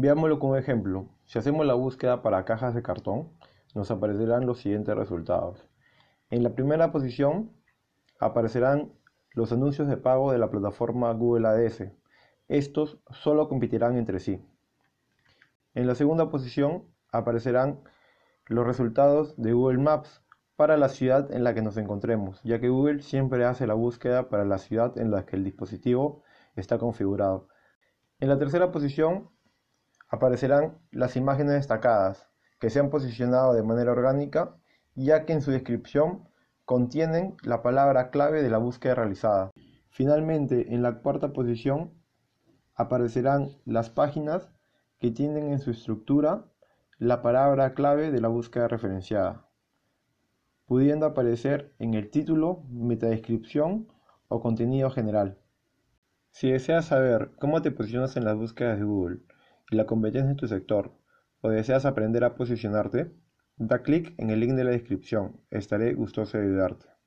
Veámoslo un ejemplo. Si hacemos la búsqueda para cajas de cartón, nos aparecerán los siguientes resultados. En la primera posición aparecerán los anuncios de pago de la plataforma Google Ads. Estos solo competirán entre sí. En la segunda posición aparecerán los resultados de Google Maps para la ciudad en la que nos encontremos, ya que Google siempre hace la búsqueda para la ciudad en la que el dispositivo está configurado. En la tercera posición aparecerán las imágenes destacadas, que se han posicionado de manera orgánica, ya que en su descripción contienen la palabra clave de la búsqueda realizada. Finalmente, en la cuarta posición aparecerán las páginas que tienen en su estructura la palabra clave de la búsqueda referenciada, pudiendo aparecer en el título, metadescripción o contenido general. Si deseas saber cómo te posicionas en las búsquedas de Google, y la competencia en tu sector o deseas aprender a posicionarte, da clic en el link de la descripción, estaré gustoso de ayudarte.